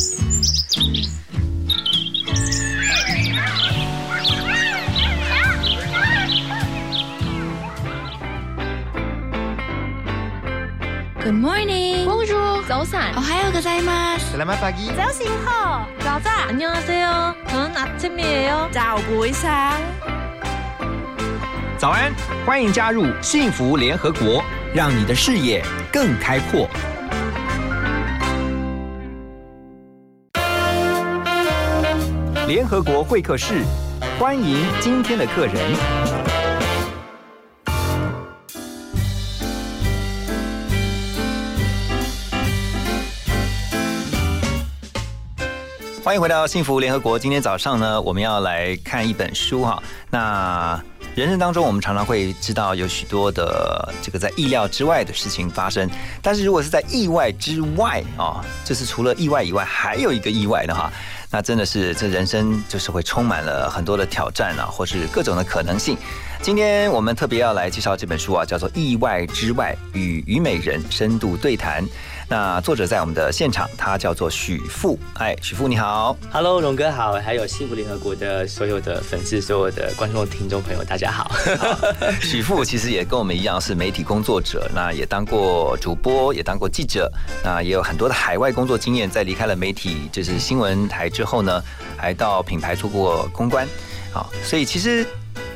Good morning. Bonjour. 早安。 오하요 고자이마스. Selamat pagi. 早醒好，早早 안녕하세요. 저는 아침이에요. 早不一상《早安》，欢迎加入幸福联合国，让你的视野更开阔。 联合国会客室，欢迎今天的客人。欢迎回到幸福联合国。今天早上呢，我们要来看一本书哈。那人生当中，我们常常会知道有许多的这个在意料之外的事情发生，但是如果是在意外之外啊，就是除了意外以外，还有一个意外的哈，那真的是这人生就是会充满了很多的挑战啊，或是各种的可能性。今天我们特别要来介绍这本书啊，叫做《意外之外与虞美人深度对谈》。那作者在我们的现场，他叫做许富。哎，许富你好。Hello，荣哥好，还有幸福联合国的所有的粉丝、所有的观众、听众朋友，大家好。许富其实也跟我们一样是媒体工作者，那也当过主播，也当过记者，那也有很多的海外工作经验。在离开了媒体，就是新闻台之后呢，还到品牌做过公关。好，所以其实。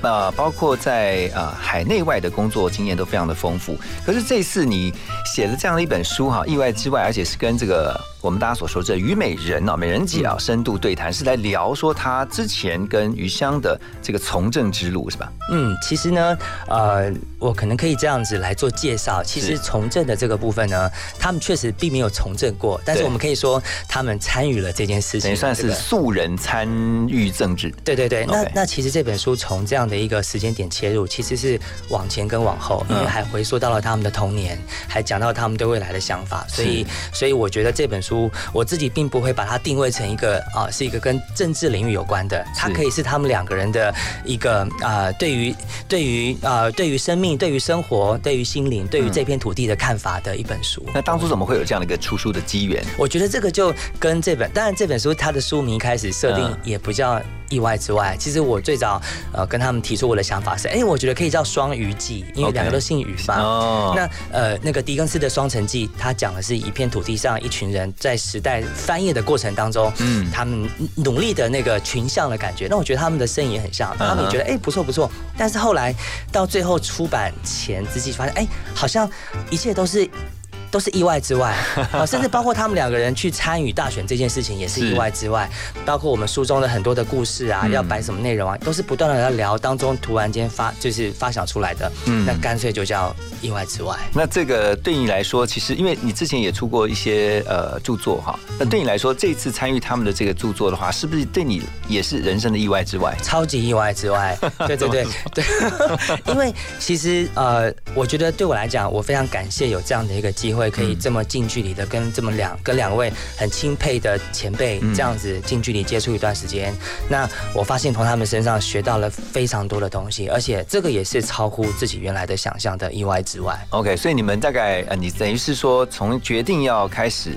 呃，包括在呃海内外的工作经验都非常的丰富。可是这次你写了这样的一本书哈，意外之外，而且是跟这个我们大家所说这虞美人啊、美人姐啊深度对谈，是来聊说她之前跟余香的这个从政之路是吧？嗯，其实呢，呃，我可能可以这样子来做介绍。其实从政的这个部分呢，他们确实并没有从政过，但是我们可以说他们参与了这件事情，等于算是素人参与政治。对对对，那那其实这本书从这样的一个时间点切入，其实是往前跟往后，因为嗯还回溯到了他们的童年，还讲到他们对未来的想法，所以所以我觉得这本书我自己并不会把它定位成一个啊是一个跟政治领域有关的，它可以是他们两个人的一个啊对于对于啊对于生命、对于生活、对于心灵、对于嗯这片土地的看法的一本书。那当初怎么会有这样的一个出书的机缘？我觉得这个就跟这本，当然这本书它的书名一开始设定嗯。也不叫意外之外。其实我最早呃跟他们提出我的想法是，哎，我觉得可以叫双鱼记，因为两个都姓余嘛。哦那呃那个狄更斯的《双城记》，他讲的是一片土地上一群人在时代翻页的过程当中，嗯嗯，他们努力的那个群像的感觉。那我觉得他们的身影也很像，他们也觉得哎不错不错。但是后来到最后出版前之际，发现哎好像一切都是。都是意外之外啊，甚至包括他们两个人去参与大选这件事情也是是。意外之外，包括我们书中的很多的故事啊，嗯。要摆什么内容啊，都是不断的在聊当中突然间发就是发想出来的，嗯。那干脆就叫意外之外。那这个对你来说，其实因为你之前也出过一些呃著作哈，那对你来说，这次参与他们的这个著作的话，是不是对你也是人生的意外之外？超级意外之外，对 对对。对，因为其实呃，我觉得对我来讲，我非常感谢有这样的一个机会，可以这么近距离的跟这么两跟两位很钦佩的前辈嗯这样子近距离接触一段时间。那我发现从他们身上学到了非常多的东西，而且这个也是超乎自己原来的想象的意外之外。OK，所以你们大概呃，你等于是说从决定要开始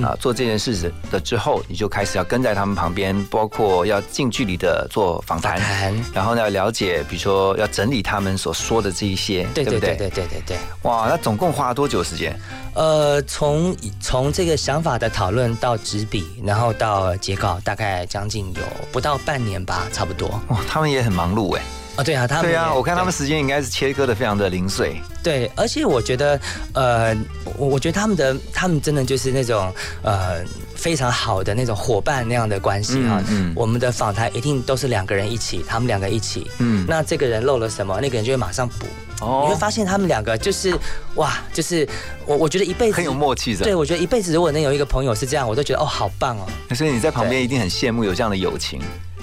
啊、做这件事的之后，你就开始要跟在他们旁边，包括要近距离的做访谈，谈然后呢要了解，比如说要整理他们所说的这一些，不对对对对对对对。哇，那总共花了多久时间？呃，从从这个想法的讨论到执笔，然后到结稿，大概将近有不到半年吧，差不多。哇，他们也很忙碌哎。哦，对啊，他们对啊，我看他们对时间应该是切割的非常的零碎。对，而且我觉得，呃，我我觉得他们的他们真的就是那种呃非常好的那种伙伴那样的关系哈、嗯嗯我们的访谈一定都是两个人一起，他们两个一起。嗯，那这个人漏了什么，那个人就会马上补。哦你会发现他们两个就是哇，就是我我觉得一辈子很有默契的。对，我觉得一辈子如果能有一个朋友是这样，我都觉得哦，好棒哦。所以你在旁边一定很羡慕有这样的友情。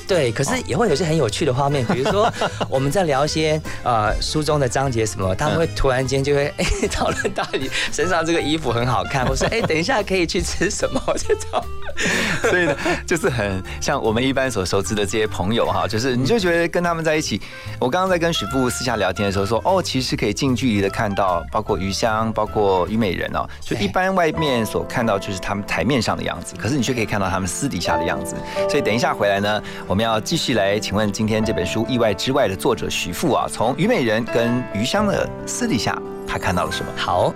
对，可是也会有一些很有趣的画面，比如说 我们在聊一些呃书中的章节什么，他们会突然间就会 哎讨论到你身上这个衣服很好看，我说哎等一下可以去吃什么这种。所以呢，就是很像我们一般所熟知的这些朋友哈，就是你就觉得跟他们在一起。我刚刚在跟许富私下聊天的时候说，哦，其实可以近距离的看到，包括余香，包括虞美人哦，就一般外面所看到就是他们台面上的样子，可是你却可以看到他们私底下的样子。所以等一下回来呢，我们要继续来请问今天这本书《意外之外》的作者许富啊，从虞美人跟余香的私底下，他看到了什么？好。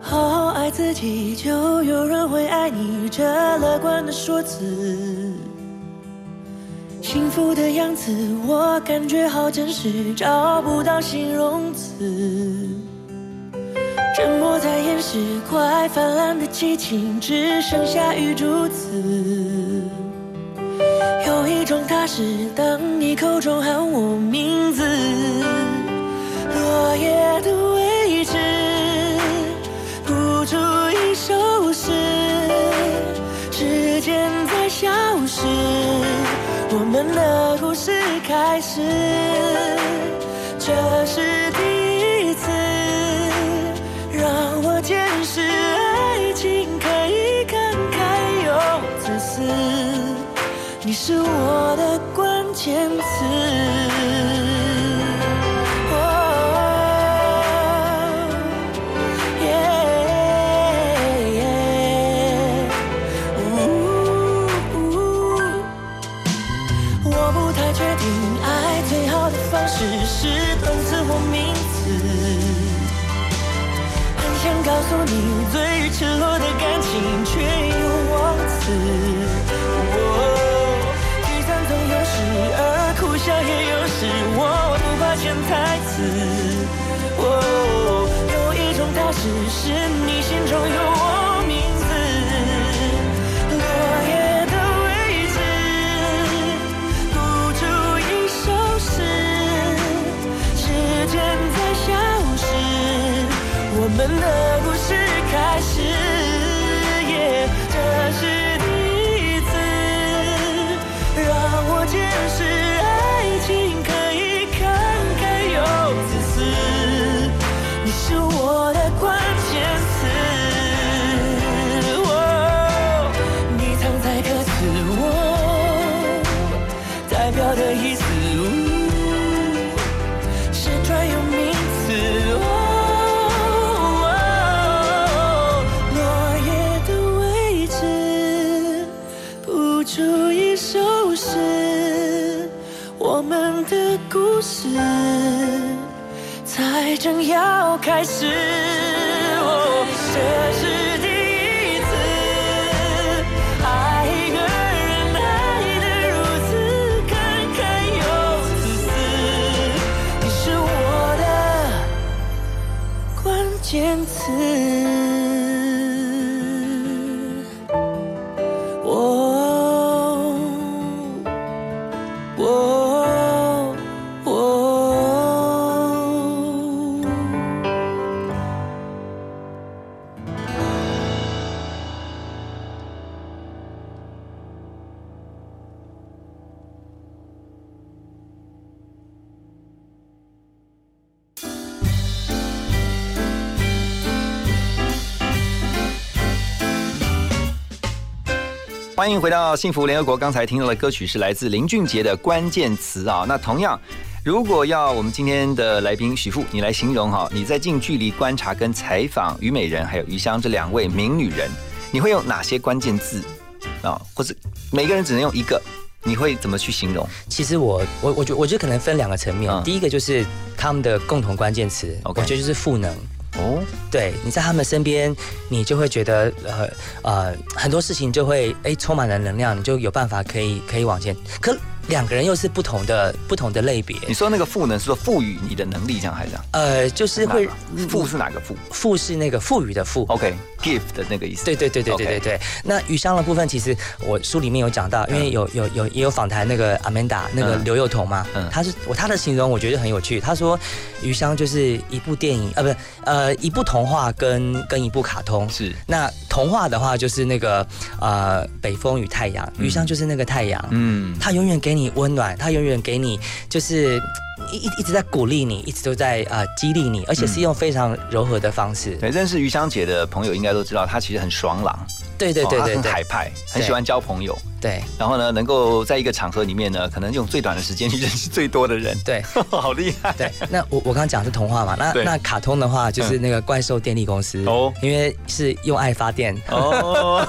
好好爱自己，就有人会爱你。这乐观的说辞，幸福的样子，我感觉好真实，找不到形容词。沉默在掩饰快泛滥的激情，只剩下雨珠子。有一种踏实，当你口中喊我名字，落叶的们的故事开始，这是第一次让我见识爱情可以慷慨又自私，你是我的关键词。诉你，最赤裸的感情却又忘词。聚散总有时，而哭笑也有时，我不怕潜台词。有一种踏实，是你心中有我名字。落叶的位置，谱出一首诗，时间在消逝。我们的故事要开始，欢迎回到幸福联合国。刚才听到的歌曲是来自林俊杰的关键词啊。那同样，如果要我们今天的来宾许富你来形容哈，你在近距离观察跟采访虞美人还有余香这两位名女人，你会用哪些关键字啊？或者每个人只能用一个，你会怎么去形容？其实我我我觉我觉得可能分两个层面。第一个就是他们的共同关键词，我觉得就是赋能。哦，对，你在他们身边，你就会觉得呃呃很多事情就会哎充满了能量，你就有办法可以可以往前。可两个人又是不同的不同的类别。你说那个赋能是说赋予你的能力，这样还是这样？呃，就是会赋是哪个赋？赋是那个赋予的赋。OK，give 的那个意思。对对对对对对对。那余香的部分，其实我书里面有讲到，因为有有有也有访谈那个阿曼达那个刘幼彤嘛，他是我他的形容我觉得很有趣。他说余香就是一部电影，呃，不是呃一部童话跟跟一部卡通。是。那童话的话就是那个呃北风与太阳，余香就是那个太阳。嗯。他永远给你。你温暖，他永远给你，就是一一一直在鼓励你，一直都在啊激励你，而且是用非常柔和的方式。对，认识余香姐的朋友应该都知道，她其实很爽朗。对对对哦他很对对海派，很喜欢交朋友。对然后呢，能够在一个场合里面呢，可能用最短的时间去认识最多的人，对 好厉害。对。那我我刚刚讲的是童话嘛，那那卡通的话就是那个怪兽电力公司哦哦，因为是用爱发电。哦，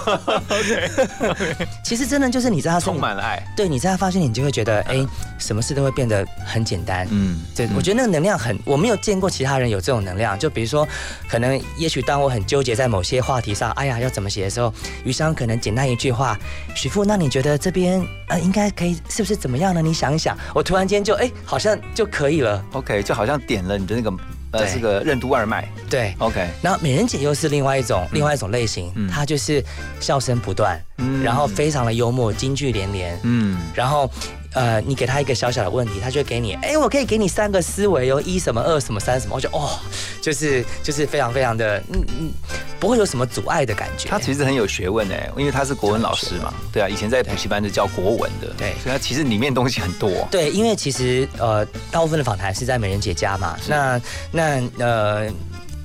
其实真的就是你在他充满了爱。对，你在他发现你就会觉得，哎，什么事都会变得很简单。嗯，对，我觉得那个能量很，我没有见过其他人有这种能量。就比如说，可能也许当我很纠结在某些话题上，哎呀要怎么写的时候，余香可能简单一句话，许富，那你觉得这边呃应该可以是不是怎么样呢？你想一想，我突然间就哎好像就可以了。OK，就好像点了你的那个呃对这个任督二脉。对，OK，然后美人姐又是另外一种、另外一种类型，嗯她就是笑声不断，嗯然后非常的幽默，金句连连，嗯，然后。呃，你给他一个小小的问题，他就会给你，哎，我可以给你三个思维哦，一什么，二什么，三什么，我就哦，就是就是非常非常的，嗯嗯，不会有什么阻碍的感觉。他其实很有学问哎，因为他是国文老师嘛，对啊，以前在补习班是教国文的，对所以他其实里面东西很多。对，因为其实呃，大部分的访谈是在美人姐家嘛，那那呃。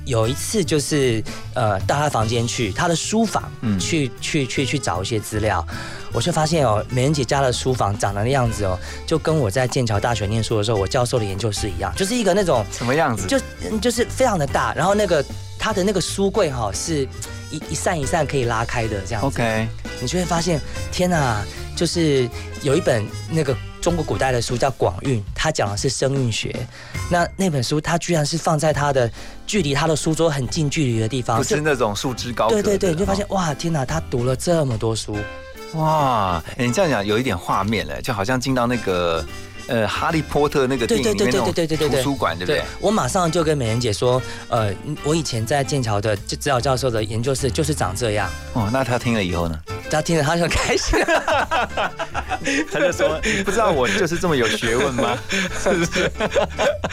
有一次就是呃到他房间去，他的书房，嗯去去去去找一些资料，我就发现哦，美人姐家的书房长得的样子哦，就跟我在剑桥大学念书的时候，我教授的研究室一样，就是一个那种什么样子？就就是非常的大，然后那个他的那个书柜哈、是一一扇一扇可以拉开的这样子。OK，你就会发现，天哪，就是有一本那个中国古代的书叫《广运》，它讲的是声韵学。那那本书，它居然是放在它的距离他的书桌很近距离的地方，不是那种束之高阁。对对对，你就发现哦哇，天哪，他读了这么多书，哇，哎你这样讲有一点画面嘞，就好像进到那个呃哈利波特那个里面那种图书馆，对不对？我马上就跟美人姐说，呃，我以前在剑桥的指导教授的研究室就是长这样。哦，那他听了以后呢？他听了他就很开心，他就说：“你不知道我就是这么有学问吗？是不是？”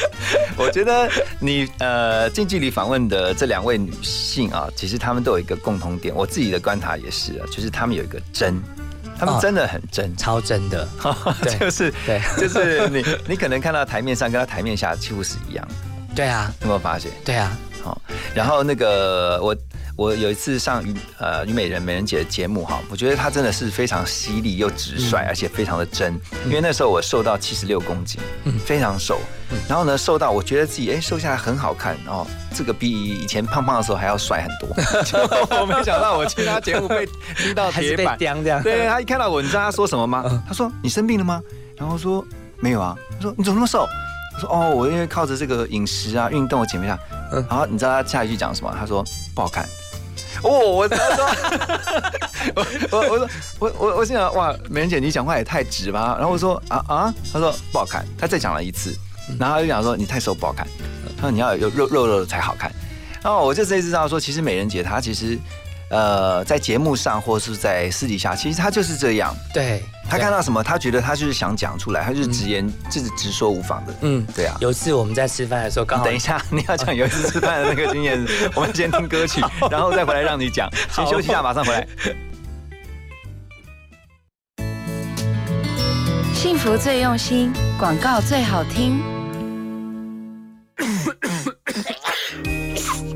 我觉得你呃近距离访问的这两位女性啊，其实她们都有一个共同点，我自己的观察也是啊，就是她们有一个真，她们哦真的很真。超真的。对就是对就是你 你可能看到台面上跟他台面下几乎是一样，对啊，有没有发现？对啊，好，然后那个我我有一次上虞呃虞美人美人姐的节目哈，我觉得她真的是非常犀利又直率，而且非常的真。因为那时候我瘦到七十六公斤，非常瘦。然后呢，瘦到我觉得自己哎瘦下来很好看哦，这个比以前胖胖的时候还要帅很多。就 我没想到我去她节目被踢到 铁板，这样。对他一看到我，你知道他说什么吗？他说你生病了吗？然后说没有啊。他说你怎么那么瘦？我说哦，我因为靠着这个饮食啊、运动，我减肥下。嗯然后你知道他下一句讲什么？他说不好看。哦，我他说，我我我说我我我心想哇，美人姐你讲话也太直吧。然后我说啊啊，他说不好看。他再讲了一次，然后他就讲说你太瘦不好看。他说你要有肉肉肉的才好看。然后我就这次知道说，其实美人姐她其实呃在节目上或是在私底下，其实他就是这样。对，他看到什么，他觉得他就是想讲出来，他就是直言，就是直说无妨的。嗯，对啊。有一次我们在吃饭的时候，刚好等一下，你要讲有一次吃饭的那个经验，我们先听歌曲，然后再回来让你讲。先休息一下，马上回来。幸福最用心，广告最好听。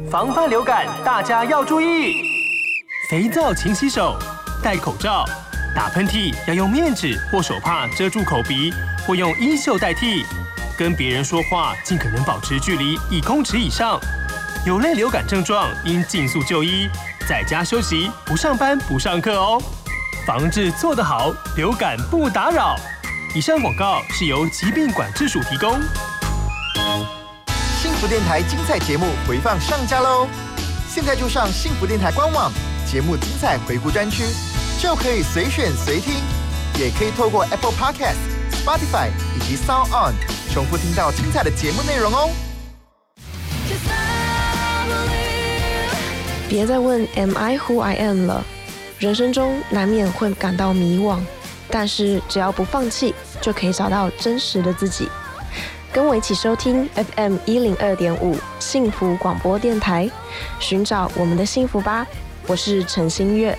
防范流感，大家要注意。肥皂勤洗手，戴口罩，打喷嚏要用面纸或手帕遮住口鼻，或用衣袖代替。跟别人说话尽可能保持距离一公尺以上。有类流感症状应尽速就医，在家休息，不上班不上课哦。防治做得好，流感不打扰。以上广告是由疾病管制署提供。幸福电台精彩节目回放上架喽！现在就上幸福电台官网节目精彩回顾专区，就可以随选随听，也可以透过 Apple Podcast、Spotify 以及 Sound On 重复听到精彩的节目内容哦。别再问 Am I who I am 了。人生中难免会感到迷惘，但是只要不放弃，就可以找到真实的自己。跟我一起收听 FM 一零二点五幸福广播电台，寻找我们的幸福吧。我是陈新月。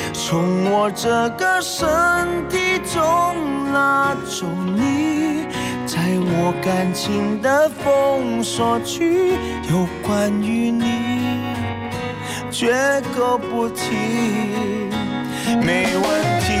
从我这个身体中拉走你，在我感情的封锁区，有关于你，绝口不提，没问题。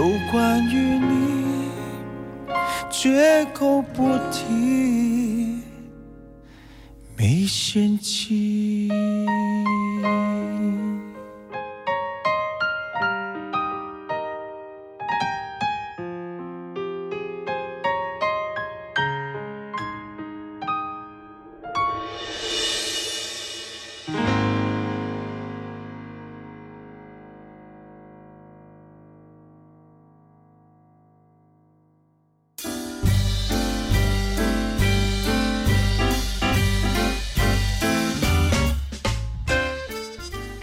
有关于你。绝口不提，没嫌弃。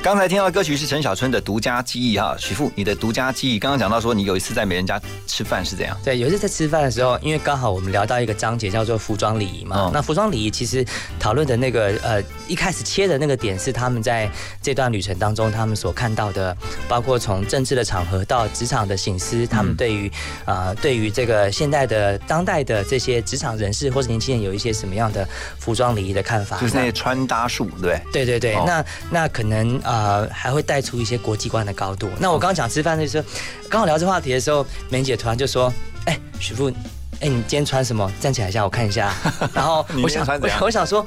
刚才听到的歌曲是陈小春的《独家记忆》哈，许富，你的独家记忆，刚刚讲到说你有一次在美人家吃饭是怎样？对，有一次在吃饭的时候，因为刚好我们聊到一个章节叫做服装礼仪嘛，哦那服装礼仪其实讨论的那个呃一开始切的那个点是他们在这段旅程当中他们所看到的，包括从政治的场合到职场的醒思，他们对于呃对于这个现代的当代的这些职场人士或者年轻人有一些什么样的服装礼仪的看法？就是那些穿搭术，对不对？对对那那可能呃还会带出一些国际观的高度。那我刚刚讲吃饭的时候，刚好聊这话题的时候，梅姐突然就说：“哎、徐富。”哎，你今天穿什么？站起来一下，我看一下。然后我想，我想说，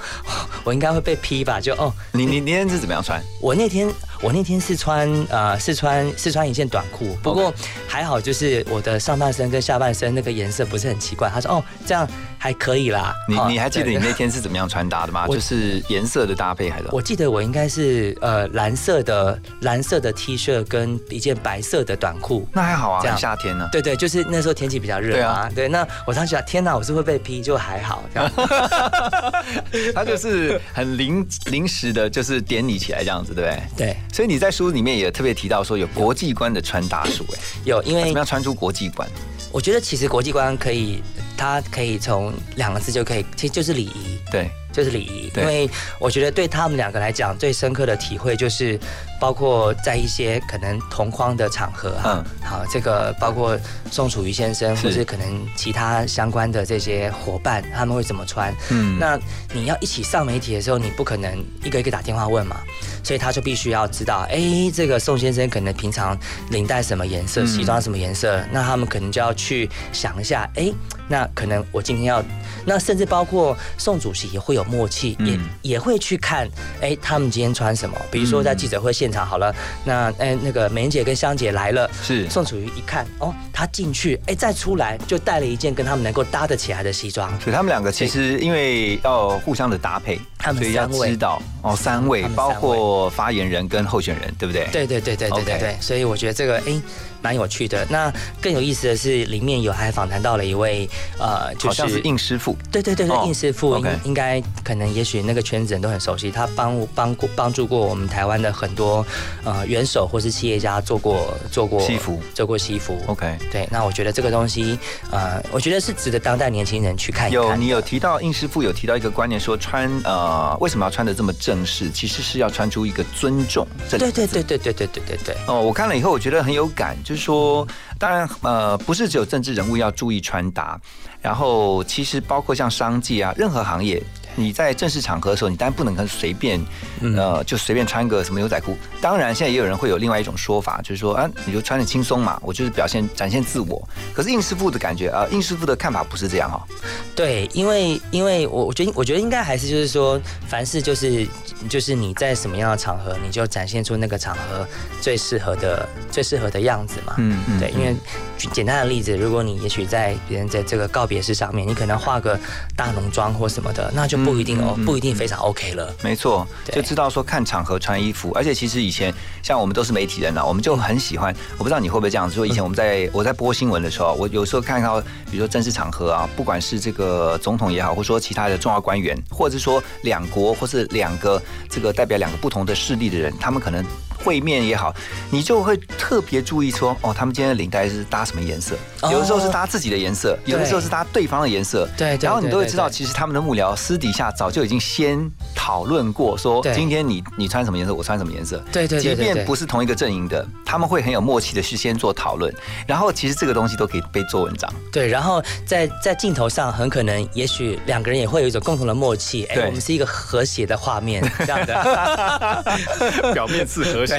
我应该会被批吧？就哦，你你你那天是怎么样穿？我那天我那天是穿呃是穿是穿一件短裤，不过还好，就是我的上半身跟下半身那个颜色不是很奇怪。他说哦，这样还可以啦。你哦你还记得你那天是怎么样穿搭的吗？就是颜色的搭配还是？我记得我应该是呃蓝色的蓝色的 T 恤跟一件白色的短裤。那还好啊，这样夏天呢。对对，就是那时候天气比较热啊。对,、那我当时想，天哪，我是会被批，就还好这样。他就是很临临时的，就是点你起来这样子，对不对？对，所以你在书里面也特别提到说有国际观的穿搭术，哎，有，因为怎么样穿出国际观？我觉得其实国际观可以，它可以从两个字就可以，其实就是礼仪。对，就是礼仪，因为我觉得对他们两个来讲，最深刻的体会就是，包括在一些可能同框的场合哈，好，这个包括宋楚瑜先生，是。或是可能其他相关的这些伙伴，他们会怎么穿？嗯。那你要一起上媒体的时候，你不可能一个一个打电话问嘛，所以他就必须要知道，哎，这个宋先生可能平常领带什么颜色，嗯西装什么颜色，那他们可能就要去想一下，哎，那可能我今天要，那甚至包括宋主席也会有默契，也嗯。也会去看，哎，他们今天穿什么？比如说在记者会现场好了，那哎那个美人姐跟香姐来了，是。宋楚瑜一看，哦，他进去，哎，再出来就带了一件跟他们能够搭得起来的西装，所以他们两个其实因为要互相的搭配，他们所以要三位。知道哦，三位。包括发言人跟候选人，对不对？对对对对对对对，所以我觉得这个哎蛮有趣的。那更有意思的是，里面有还访谈到了一位呃，就好像是应师傅。对对对对，哦应师傅应应该可能也许那个圈子人都很熟悉，他帮帮过帮助过我们台湾的很多呃元首或是企业家做过做过西服做过西服。OK，对，那我觉得这个东西呃，我觉得是值得当代年轻人去看一看。有你有提到应师傅有提到一个观念，说穿呃为什么要穿的这么正式？其实是要穿出一个尊重。对对对对对对对对对。哦，我看了以后，我觉得很有感，就是说，当然，呃，不是只有政治人物要注意穿搭，然后其实包括像商界啊，任何行业，你在正式场合的时候，你当然不能跟随便，嗯呃，就随便穿个什么牛仔裤。当然，现在也有人会有另外一种说法，就是说，啊，你就穿的轻松嘛，我就是表现展现自我。可是应师傅的感觉，呃，应师傅的看法不是这样哈、对，因为因为我我觉得我觉得应该还是就是说，凡事就是就是你在什么样的场合，你就展现出那个场合最适合的最适合的样子嘛。嗯嗯对，因为举简单的例子，如果你也许在别人在这个告别式上面，你可能化个大浓妆或什么的，那就不一定哦，不一定非常 OK 了。没错，就知道说看场合穿衣服，而且其实以前像我们都是媒体人啊，我们就很喜欢。我不知道你会不会这样子，说以前我们在我在播新闻的时候，我有时候看到，比如说正式场合啊，不管是这个总统也好，或者说其他的重要官员，或者是说两国或是两个这个代表两个不同的势力的人，他们可能。会面也好，你就会特别注意说，哦，他们今天的领带是搭什么颜色？哦有的时候是搭自己的颜色，有的时候是搭对方的颜色。对对然后你都会知道，其实他们的幕僚私底下早就已经先讨论过，说今天你你穿什么颜色，我穿什么颜色。对对即便不是同一个阵营的，他们会很有默契的去先做讨论，然后其实这个东西都可以被做文章。对，然后在在镜头上，很可能也许两个人也会有一种共同的默契，哎，对我们是一个和谐的画面这样的。表面是和谐，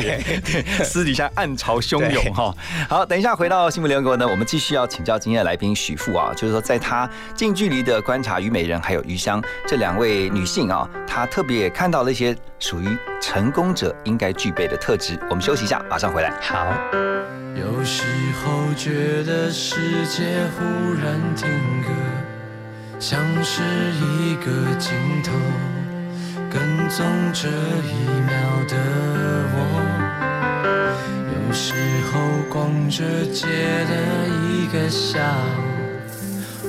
私底下暗潮汹涌对哈。好，等一下回到新闻联合国呢，我们继续要请教今天的来宾许富啊，就是说在他近距离的观察虞美人还有余香这两位女性啊，她特别也看到了一些属于成功者应该具备的特质。我们休息一下，马上回来。好。有时候觉得世界忽然停格，像是一个镜头，跟踪这一秒的我。有时候逛着街的一个下午，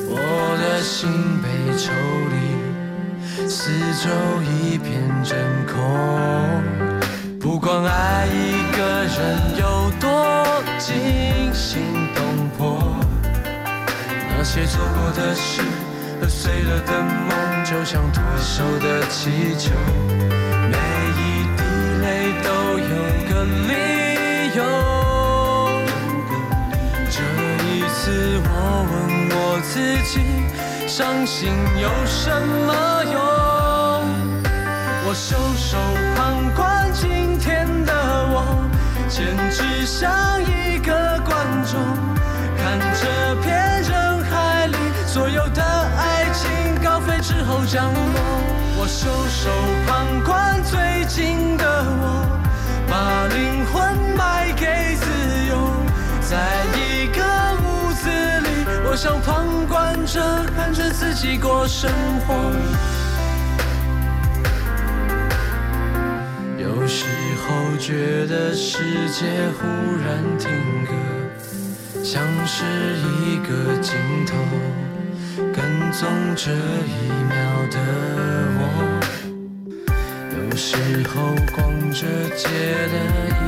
我的心被抽离，四周一片真空。不管爱一个人有多惊心动魄，那些做过的事和碎了的梦，就像脱手的气球，每一滴泪都有个理由。这一次，我问我自己，伤心有什么用？我袖手旁观，今天的我，简直像一个观众，看着降落。我袖手旁观，最近的我，把灵魂卖给自由，在一个屋子里，我像旁观者，看着自己过生活。有时候觉得世界忽然停格，像是一个镜头，跟踪这一秒的我。有时候逛着街的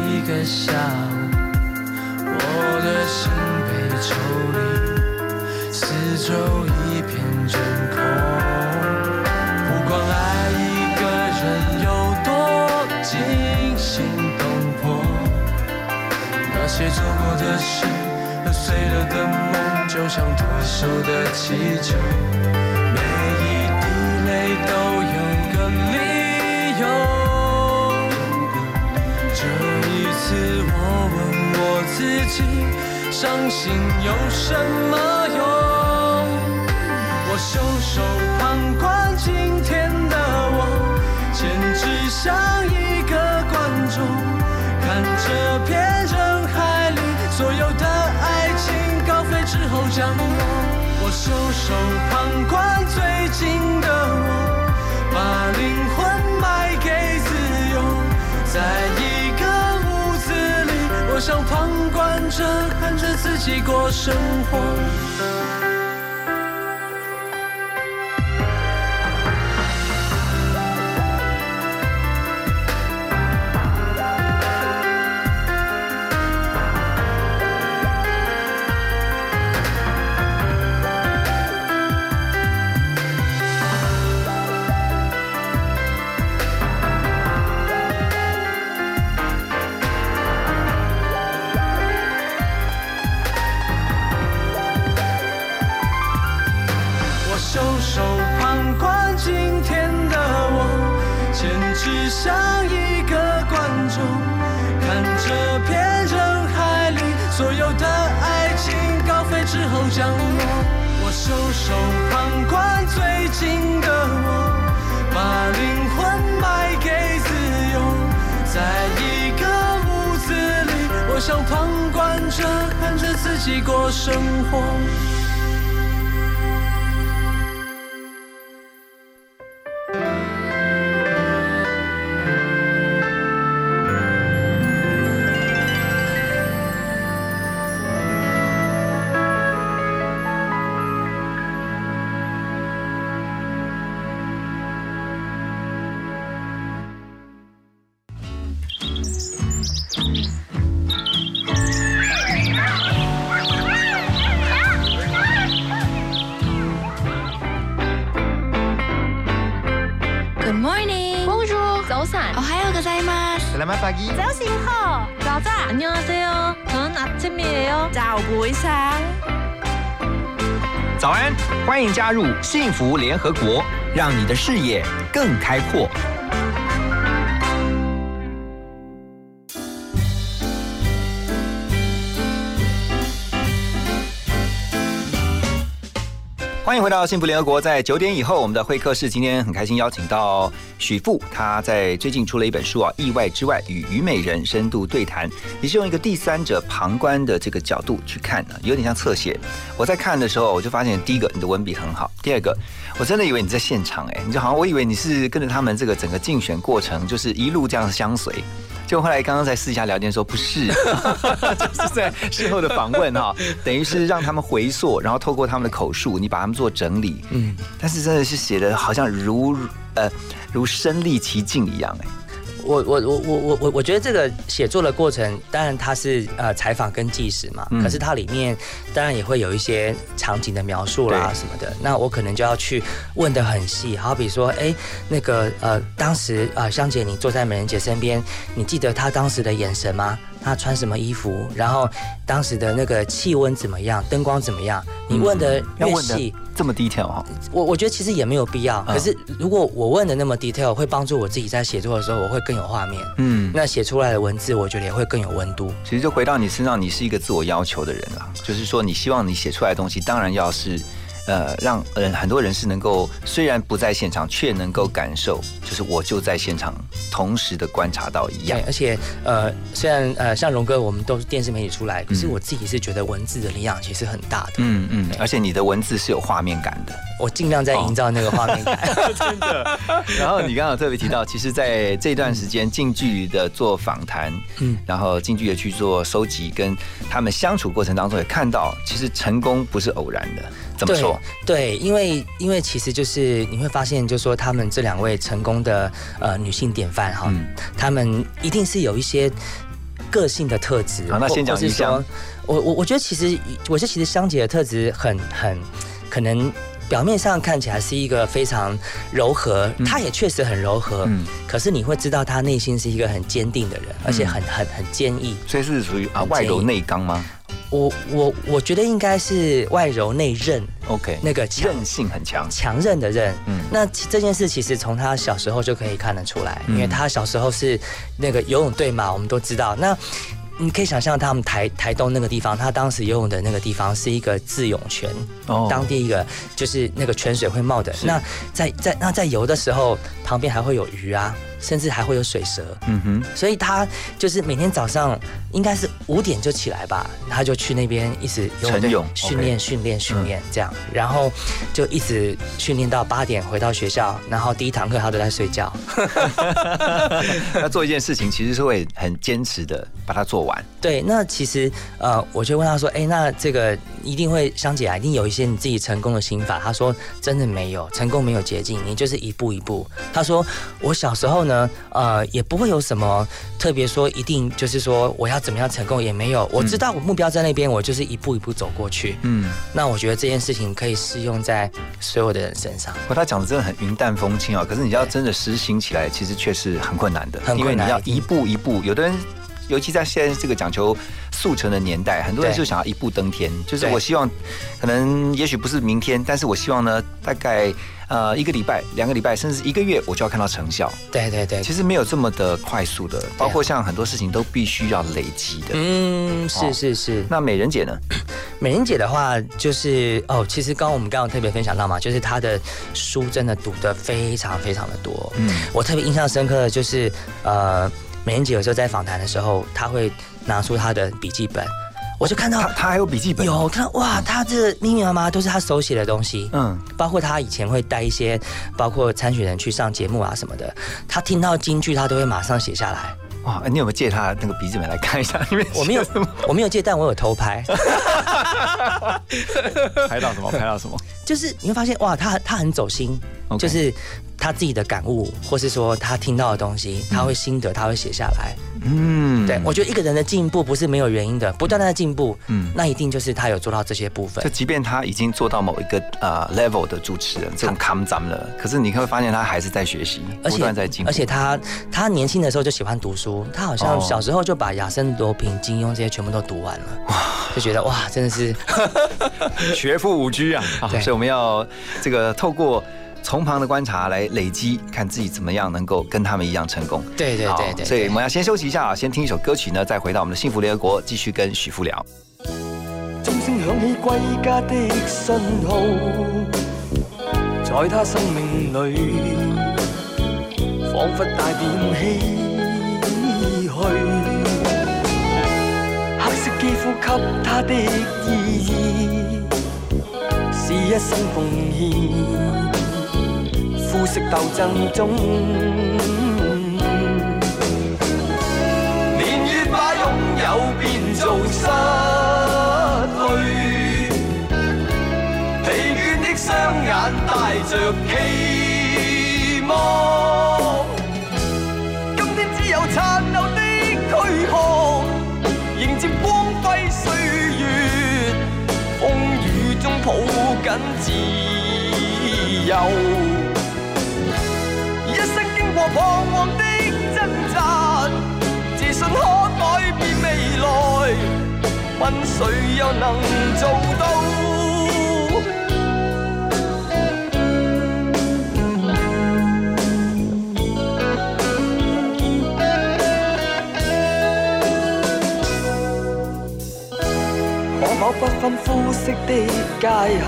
一个下午，我的心被抽离，四周一片真空。不管爱一个人有多惊心动魄，那些做过的事和碎了的梦，就像脱手的气球，每一滴泪都有个理由。这一次，我问我自己，伤心有什么用？我袖手旁观，今天的我，简直像一个观众，看这片人海里所有的后降落。我袖手旁观，最近的我，把灵魂卖给自由，在一个屋子里，我像旁观者，看着自己过生活。袖手旁观，最近的我，把灵魂卖给自由，在一个屋子里，我像旁观者，看着自己过生活。加入幸福联合国，让你的视野更开阔。欢迎回到幸福联合国，在九点以后，我们的会客室今天很开心邀请到许富，他在最近出了一本书啊，《意外之外与虞美人深度对谈》，你是用一个第三者旁观的这个角度去看的，有点像侧写。我在看的时候，我就发现，第一个你的文笔很好，第二个我真的以为你在现场，哎，你就好像我以为你是跟着他们这个整个竞选过程，就是一路这样相随。就后来刚刚在私下聊天说不是，就是在事后的访问哈，等于是让他们回溯，然后透过他们的口述，你把他们做整理，嗯，但是真的是写的好像如呃如身历其境一样哎。我我我我我我我觉得这个写作的过程，当然它是呃采访跟纪实嘛，嗯可是它里面当然也会有一些场景的描述啦什么的。那我可能就要去问的很细，好比说，哎，那个呃，当时呃，香姐你坐在美人姐身边，你记得她当时的眼神吗？她穿什么衣服？然后当时的那个气温怎么样？灯光怎么样？你问的越细。这么 detail 哈，我我觉得其实也没有必要，嗯可是如果我问的那么 detail，会帮助我自己在写作的时候，我会更有画面。嗯，那写出来的文字，我觉得也会更有温度。其实就回到你身上，你是一个自我要求的人啊，就是说你希望你写出来的东西，当然要是。呃，让呃很多人是能够虽然不在现场，却能够感受，就是我就在现场，同时的观察到一样对，。而且呃，虽然呃像荣哥我们都是电视媒体出来，可是嗯我自己是觉得文字的力量其实很大的。嗯嗯，而且你的文字是有画面感的。我尽量在营造那个画面感。真的。然后你刚刚特别提到，其实在这段时间近距离的做访谈，嗯嗯，然后近距离的去做收集，跟他们相处过程当中也看到，其实成功不是偶然的。怎么说？对，对，因为因为其实就是你会发现，就说他们这两位成功的呃女性典范哈，嗯他们一定是有一些个性的特质。好那先讲或或是一下，我我我觉得其实我觉得其实香姐的特质很很可能。表面上看起来是一个非常柔和，他也确实很柔和，嗯可是你会知道他内心是一个很坚定的人，而且很很很坚毅。所以是属于啊外柔内刚吗我我我觉得应该是外柔内韧，？OK，那个强韧性很强。强韧的韧。嗯那其这件事其实从他小时候就可以看得出来，嗯因为他小时候是那个游泳队嘛，我们都知道。那你可以想象他们台台东那个地方，他当时游泳的那个地方是一个自泳泉，哦当地一个就是那个泉水会冒的。那在在那在游的时候，旁边还会有鱼啊，甚至还会有水蛇。嗯哼，所以他就是每天早上应该是五点就起来吧，他就去那边一直游晨泳训练、训练、训练这样，然后就一直训练到八点回到学校，然后第一堂课他都在睡觉。那做一件事情，其实是会很坚持的把它做完。对，那其实呃，我就问他说，哎，那这个一定会香姐啊，一定有一些你自己成功的心法。他说真的没有，成功没有捷径，你就是一步一步。他说我小时候呢，呃，也不会有什么特别说一定就是说我要怎么样成功也没有，我知道我目标在那边，我就是一步一步走过去。嗯，那我觉得这件事情可以适用在所有的人身上。不过他讲的真的很云淡风轻啊，可是你要真的实行起来，其实却是很困难的，很困难因为你要一步一步。有的人，尤其在现在这个讲求速成的年代，很多人对就想要一步登天，就是我希望，可能也许不是明天，但是我希望呢，大概呃一个礼拜、两个礼拜，甚至一个月，我就要看到成效。对对对，其实没有这么的快速的，包括像很多事情都必须要累积的。嗯，哦是是是。那美人姐呢？美人姐的话，就是哦，其实刚刚我们刚刚特别分享到嘛，就是她的书真的读的非常非常的多。嗯我特别印象深刻的就是，呃，美人姐有时候在访谈的时候，她会拿出她的笔记本，我就看到她她还有笔记本，有看哇，她这密密麻麻都是她手写的东西，嗯，包括她以前会带一些，包括参选人去上节目啊什么的，她听到京剧，她都会马上写下来。哇，你有没有借她那个笔记本来看一下？里 面我没有，我没有借，但我有偷拍。拍到什么？拍到什么？就是你会发现哇，他他很走心就是他自己的感悟，或是说他听到的东西，他会心得，他会写下来。嗯，对我觉得一个人的进步不是没有原因的，不断的进步，嗯那一定就是他有做到这些部分就。即便他已经做到某一个呃 level 的主持人，这种 come 咱们了，可是你会发现他还是在学习，不而且断在进步。而且他他年轻的时候就喜欢读书，他好像哦小时候就把亚森罗平、金庸这些全部都读完了，哇就觉得哇，真的是 学富五车啊！所以我们要这个透过从旁的观察来累积，看自己怎么样能够跟他们一样成功。对对对对对所以我们要先休息一下啊，先听一首歌曲呢，再回到我们的幸福联合国，继续跟许富聊。钟声响起归家的信号，在他生命里，仿佛带点唏嘘。黑色肌肤给他的意义，是一生奉献。肤色斗争中年月把拥有变做失去疲倦的双眼带着期望。今天只有残留的躯壳迎接光辉岁月风雨中抱紧自由一生经过彷徨的挣扎，自信可改变未来，问谁又能做到？可不分肤色的界限，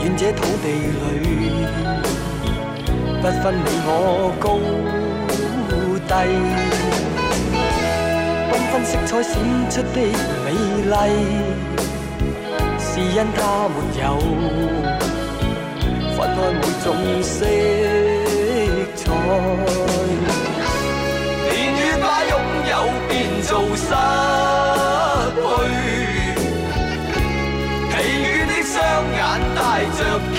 愿这土地里不分你我高低，缤纷色彩闪出的美丽，是因它没有分开每种色彩，年月把拥有变做失去，疲倦的双。眼带着期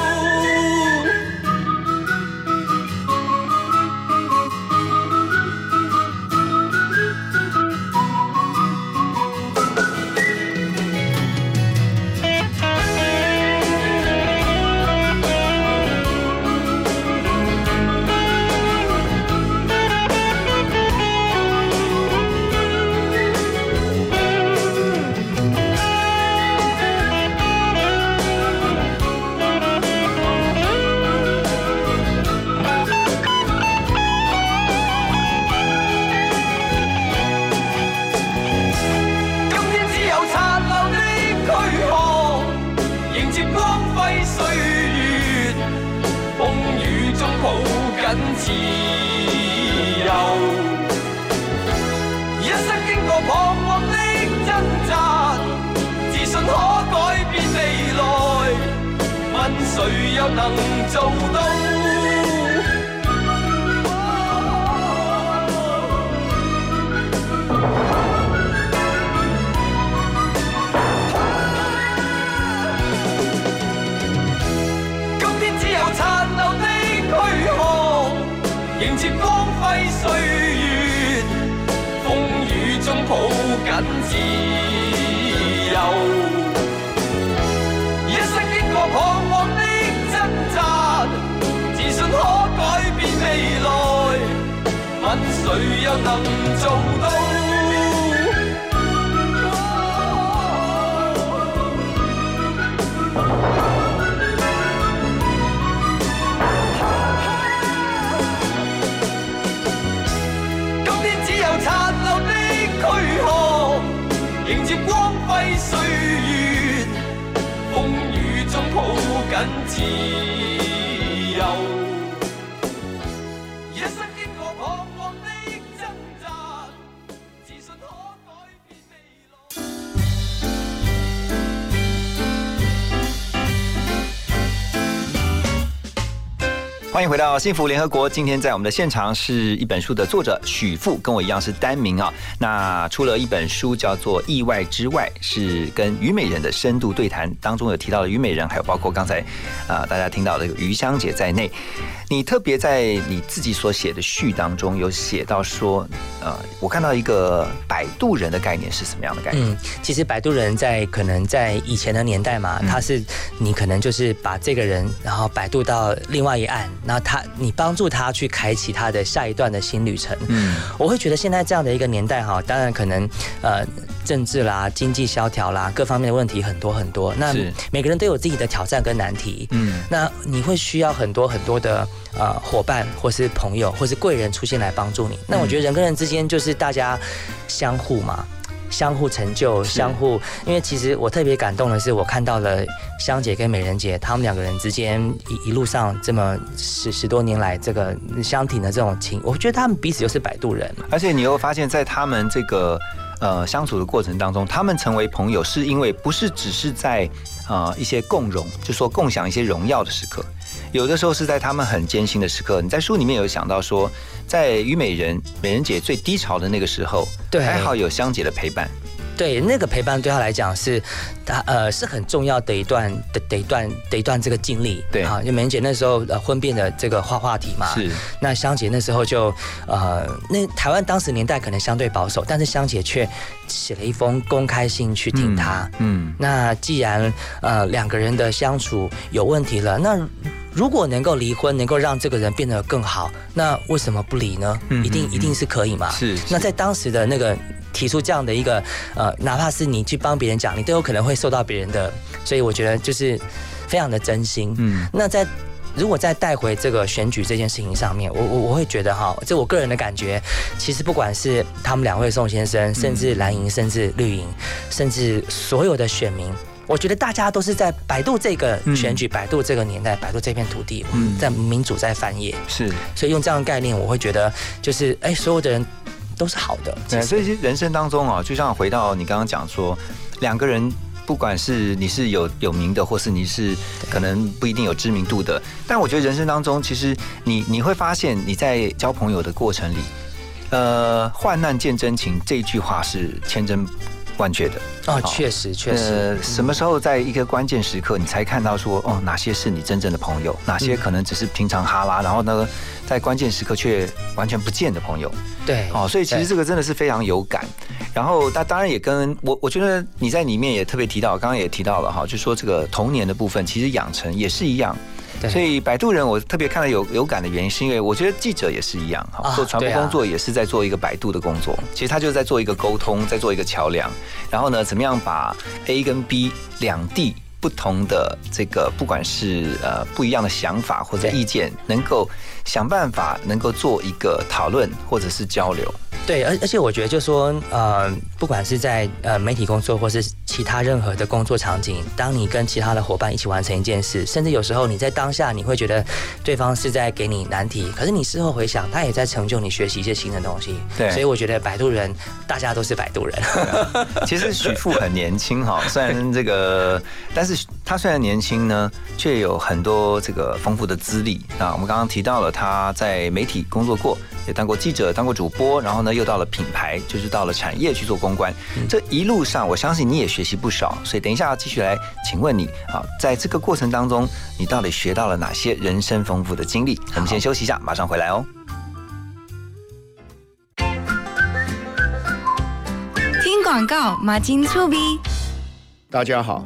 Anh 欢迎回到幸福联合国。今天在我们的现场是一本书的作者许富，跟我一样是单名啊。那出了一本书叫做《意外之外》，是跟虞美人的深度对谈当中有提到的虞美人，还有包括刚才啊大家听到的余香姐在内。你特别在你自己所写的序当中有写到说，呃，我看到一个摆渡人的概念是什么样的概念？嗯，其实摆渡人在可能在以前的年代嘛，他是你可能就是把这个人然后摆渡到另外一岸。那他，你帮助他去开启他的下一段的新旅程。嗯，我会觉得现在这样的一个年代哈，当然可能呃政治啦、经济萧条啦，各方面的问题很多很多。那每个人都有自己的挑战跟难题。嗯，那你会需要很多很多的呃伙伴，或是朋友，或是贵人出现来帮助你。那我觉得人跟人之间就是大家相互嘛。相互成就，相互，因为其实我特别感动的是，我看到了香姐跟美人姐他们两个人之间一一路上这么十十多年来这个相挺的这种情，我觉得他们彼此就是摆渡人。而且你又发现，在他们这个呃相处的过程当中，他们成为朋友，是因为不是只是在呃一些共荣，就说共享一些荣耀的时刻。有的时候是在他们很艰辛的时刻。你在书里面有想到说，在虞美人美人姐最低潮的那个时候，对，还好有香姐的陪伴。对，那个陪伴对他来讲是，他呃是很重要的一段的的一段的一段这个经历。对啊，就美人姐那时候呃婚变的这个话话题嘛。是。那香姐那时候就呃，那台湾当时年代可能相对保守，但是香姐却写了一封公开信去听他。嗯。那既然呃两个人的相处有问题了，那如果能够离婚，能够让这个人变得更好，那为什么不离呢？一定一定是可以嘛。是。那在当时的那个。提出这样的一个呃，哪怕是你去帮别人讲，你都有可能会受到别人的，所以我觉得就是非常的真心。嗯，那在如果再带回这个选举这件事情上面，我我我会觉得哈，这我个人的感觉，其实不管是他们两位宋先生，甚至蓝营，甚至绿营，甚至所有的选民，我觉得大家都是在百度这个选举，百度这个年代，百度这片土地，在民主在翻页。是，所以用这样的概念，我会觉得就是哎，所有的人。都是好的，对，所以人生当中啊，就像回到你刚刚讲说，两个人不管是你是有有名的，或是你是可能不一定有知名度的，但我觉得人生当中，其实你你会发现你在交朋友的过程里，呃，患难见真情这句话是千真万确的啊，确实确实，什么时候在一个关键时刻，你才看到说哦，哪些是你真正的朋友，哪些可能只是平常哈拉，然后呢？在关键时刻却完全不见的朋友，对，哦，所以其实这个真的是非常有感。然后，那当然也跟我，我觉得你在里面也特别提到，刚刚也提到了哈，就说这个童年的部分，其实养成也是一样。所以摆渡人，我特别看到有有感的原因，是因为我觉得记者也是一样，哈，做传播工作也是在做一个摆渡的工作。其实他就是在做一个沟通，在做一个桥梁。然后呢，怎么样把 A 跟 B 两地。不同的这个，不管是呃不一样的想法或者意见，能够想办法能够做一个讨论或者是交流。对，而而且我觉得，就说呃，不管是在呃媒体工作，或是其他任何的工作场景，当你跟其他的伙伴一起完成一件事，甚至有时候你在当下你会觉得对方是在给你难题，可是你事后回想，他也在成就你学习一些新的东西。对，所以我觉得摆渡人，大家都是摆渡人。其实许富很年轻哈，虽然这个，但是他虽然年轻呢，却有很多这个丰富的资历啊。我们刚刚提到了他在媒体工作过。也当过记者，当过主播，然后呢，又到了品牌，就是到了产业去做公关。这一路上，我相信你也学习不少。所以等一下继续来请问你啊，在这个过程当中，你到底学到了哪些人生丰富的经历？我们先休息一下，马上回来哦。听广告，马金粗逼。大家好，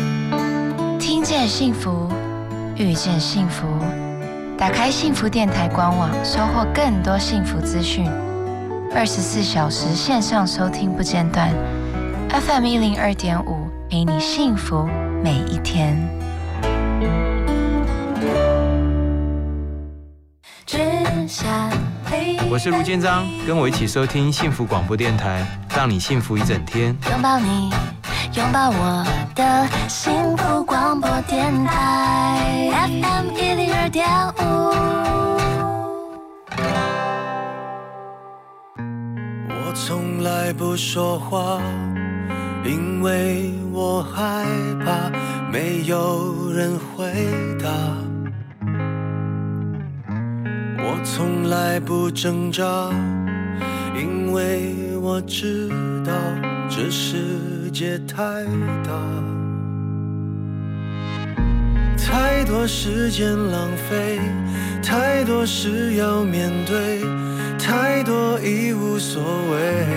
听见幸福，遇见幸福。打开幸福电台官网，收获更多幸福资讯。二十四小时线上收听不间断，FM 一零二点五，陪你幸福每一天。我是卢建章，跟我一起收听幸福广播电台，让你幸福一整天。拥抱你。拥抱我的幸福广播电台 FM 一零二点五。我从来不说话，因为我害怕没有人回答。我从来不挣扎，因为我知道这是。世界太大，太多时间浪费，太多事要面对，太多已无所谓，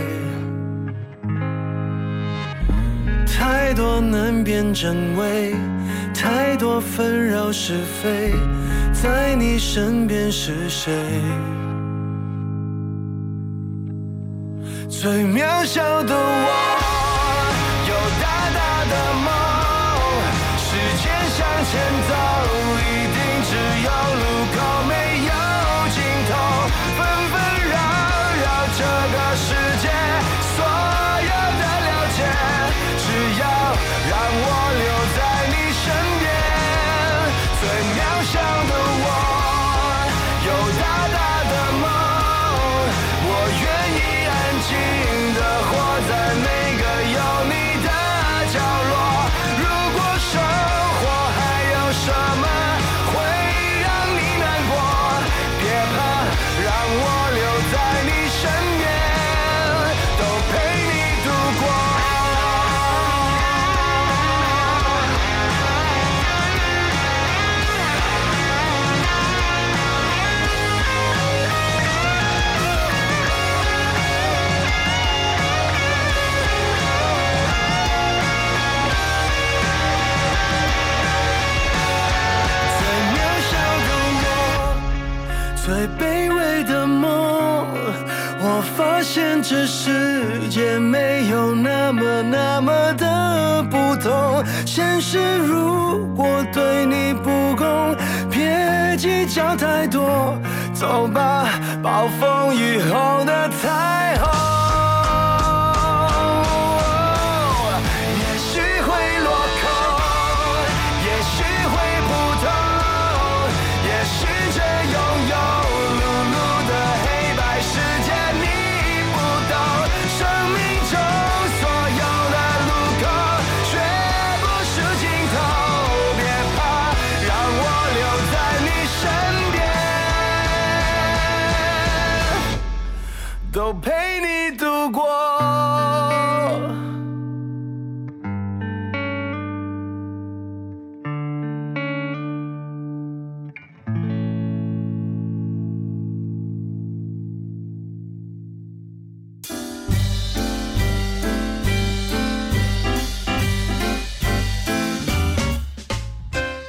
太多难辨真伪，太多纷扰是非，在你身边是谁？最渺小的我。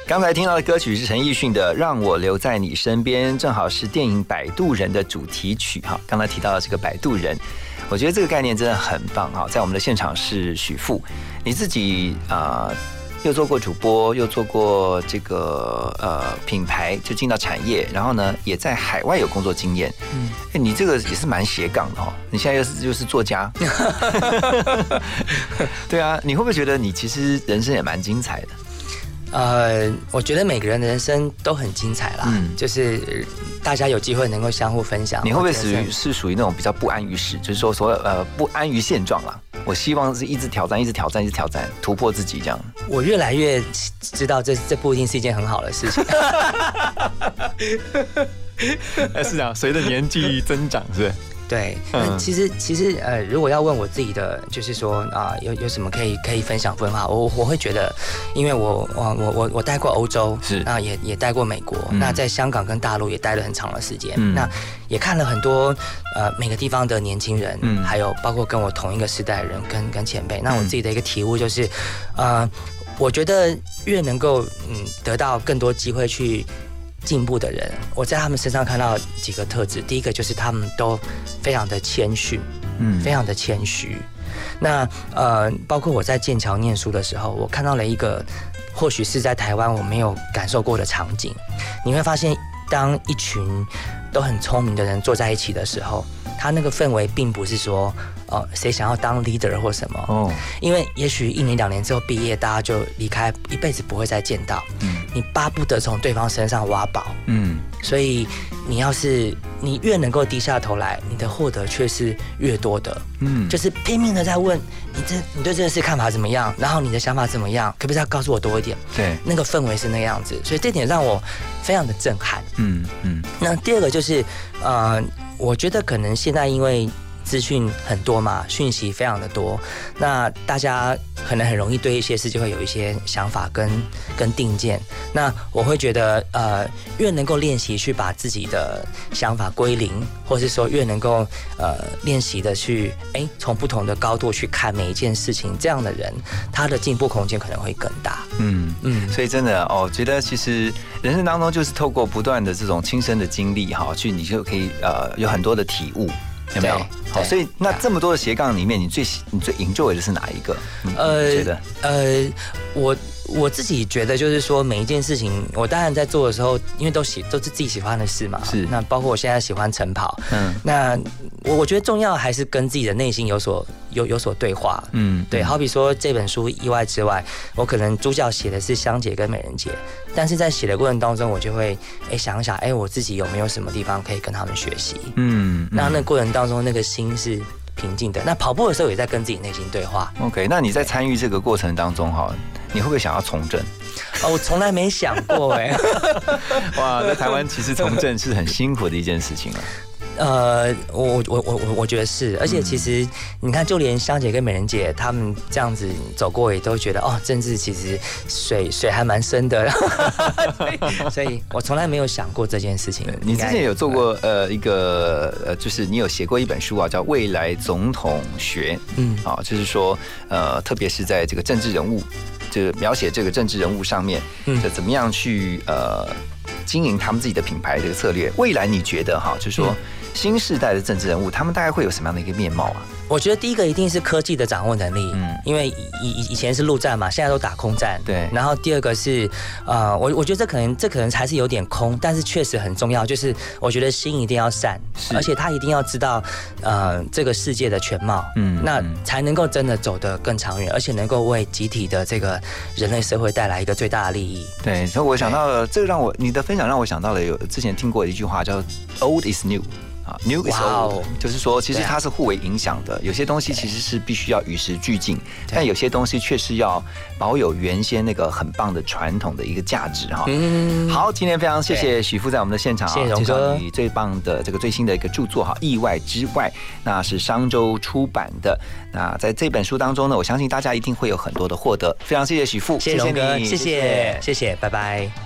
刚才听到的歌曲是陈奕迅的《让我留在你身边》，正好是电影《摆渡人》的主题曲哈。刚才提到的这个摆渡人，我觉得这个概念真的很棒哈。在我们的现场是许富，你自己啊、呃又做过主播，又做过这个呃品牌，就进到产业，然后呢也在海外有工作经验。嗯哎，你这个也是蛮斜杠的哦。你现在又是又是作家，对啊，你会不会觉得你其实人生也蛮精彩的？呃，我觉得每个人的人生都很精彩啦，就是呃大家有机会能够相互分享。你会不会属于是属于那种比较不安于世，就是说所有呃不安于现状啦？我希望是一直挑战，一直挑战，一直挑战，突破自己这样。我越来越知道这这不一定是一件很好的事情。哎，是啊，随着年纪增长，是不是？对，嗯。那其实其实呃，如果要问我自己的，就是说啊、有有什么可以可以分享分化，我我会觉得，因为我我我我我待过欧洲，是，那也也待过美国，嗯。那在香港跟大陆也待了很长的时间，嗯。那也看了很多呃每个地方的年轻人，嗯。还有包括跟我同一个时代的人跟跟前辈，那我嗯自己的一个体悟就是，呃，我觉得越能够嗯得到更多机会去。进步的人，我在他们身上看到几个特质。第一个就是他们都非常的谦逊，嗯非常的谦虚。那呃，包括我在剑桥念书的时候，我看到了一个或许是在台湾我没有感受过的场景。你会发现，当一群都很聪明的人坐在一起的时候，他那个氛围并不是说，呃，谁想要当 leader 或什么。哦，因为也许一年两年之后毕业，大家就离开，一辈子不会再见到。嗯你巴不得从对方身上挖宝。嗯所以你要是你越能够低下头来，你的获得却是越多的。嗯就是拼命的在问你这你对这件事看法怎么样，然后你的想法怎么样，可不可以再告诉我多一点？对，那个氛围是那个样子，所以这点让我非常的震撼。嗯嗯那第二个就是，呃，我觉得可能现在因为资讯很多嘛，讯息非常的多，那大家可能很容易对一些事就会有一些想法跟跟定见。那我会觉得，呃，越能够练习去把自己的想法归零，或是说越能够呃练习的去，哎，从不同的高度去看每一件事情，这样的人，他的进步空间可能会更大。嗯嗯，所以真的哦，觉得其实人生当中就是透过不断的这种亲身的经历哈，去你就可以呃有很多的体悟，有没有？好，所以那这么多的斜杠里面，你最喜你最 enjoy 的是哪一个？呃你觉得？呃，我我自己觉得就是说，每一件事情，我当然在做的时候，因为都喜都是自己喜欢的事嘛。是那包括我现在喜欢晨跑，嗯那我我觉得重要还是跟自己的内心有所有有所对话。嗯，对，好比说这本书意外之外，我可能主角写的是香姐跟美人姐，但是在写的过程当中，我就会哎想一想，哎我自己有没有什么地方可以跟他们学习？嗯，那那过程当中，那个心是平静的。那跑步的时候也在跟自己内心对话。OK，那你在参与这个过程当中哈，你会不会想要从政？哦，我从来没想过哎。哇，在台湾其实从政是很辛苦的一件事情啊。呃，我我我我我我觉得是，而且其实你看，就连香姐跟美人姐他们这样子走过，也都觉得哦，政治其实水水还蛮深的，所以所以我从来没有想过这件事情。你之前有做过呃一个呃，就是你有写过一本书啊，叫《未来总统学》，嗯，啊，就是说呃，特别是在这个政治人物，就描写这个政治人物上面，怎么样去呃经营他们自己的品牌这个策略。未来你觉得哈，就是说。新时代的政治人物，他们大概会有什么样的一个面貌啊？我觉得第一个一定是科技的掌握能力，嗯，因为以以以前是陆战嘛，现在都打空战，对。然后第二个是，呃，我我觉得这可能这可能还是有点空，但是确实很重要，就是我觉得心一定要善，而且他一定要知道，呃，这个世界的全貌，嗯，那才能够真的走得更长远，而且能够为集体的这个人类社会带来一个最大的利益。对，所以我想到了，这个让我你的分享让我想到了有之前听过一句话叫 “old is new”。啊，new is old，就是说，其实它是互为影响的。有些东西其实是必须要与时俱进，但有些东西却是要保有原先那个很棒的传统的一个价值哈。嗯，好，今天非常谢谢许富在我们的现场，谢谢绍你最棒的这个最新的一个著作哈，《意外之外》，那是商周出版的。那在这本书当中呢，我相信大家一定会有很多的获得。非常谢谢许富，谢谢你，谢谢，谢谢，拜拜。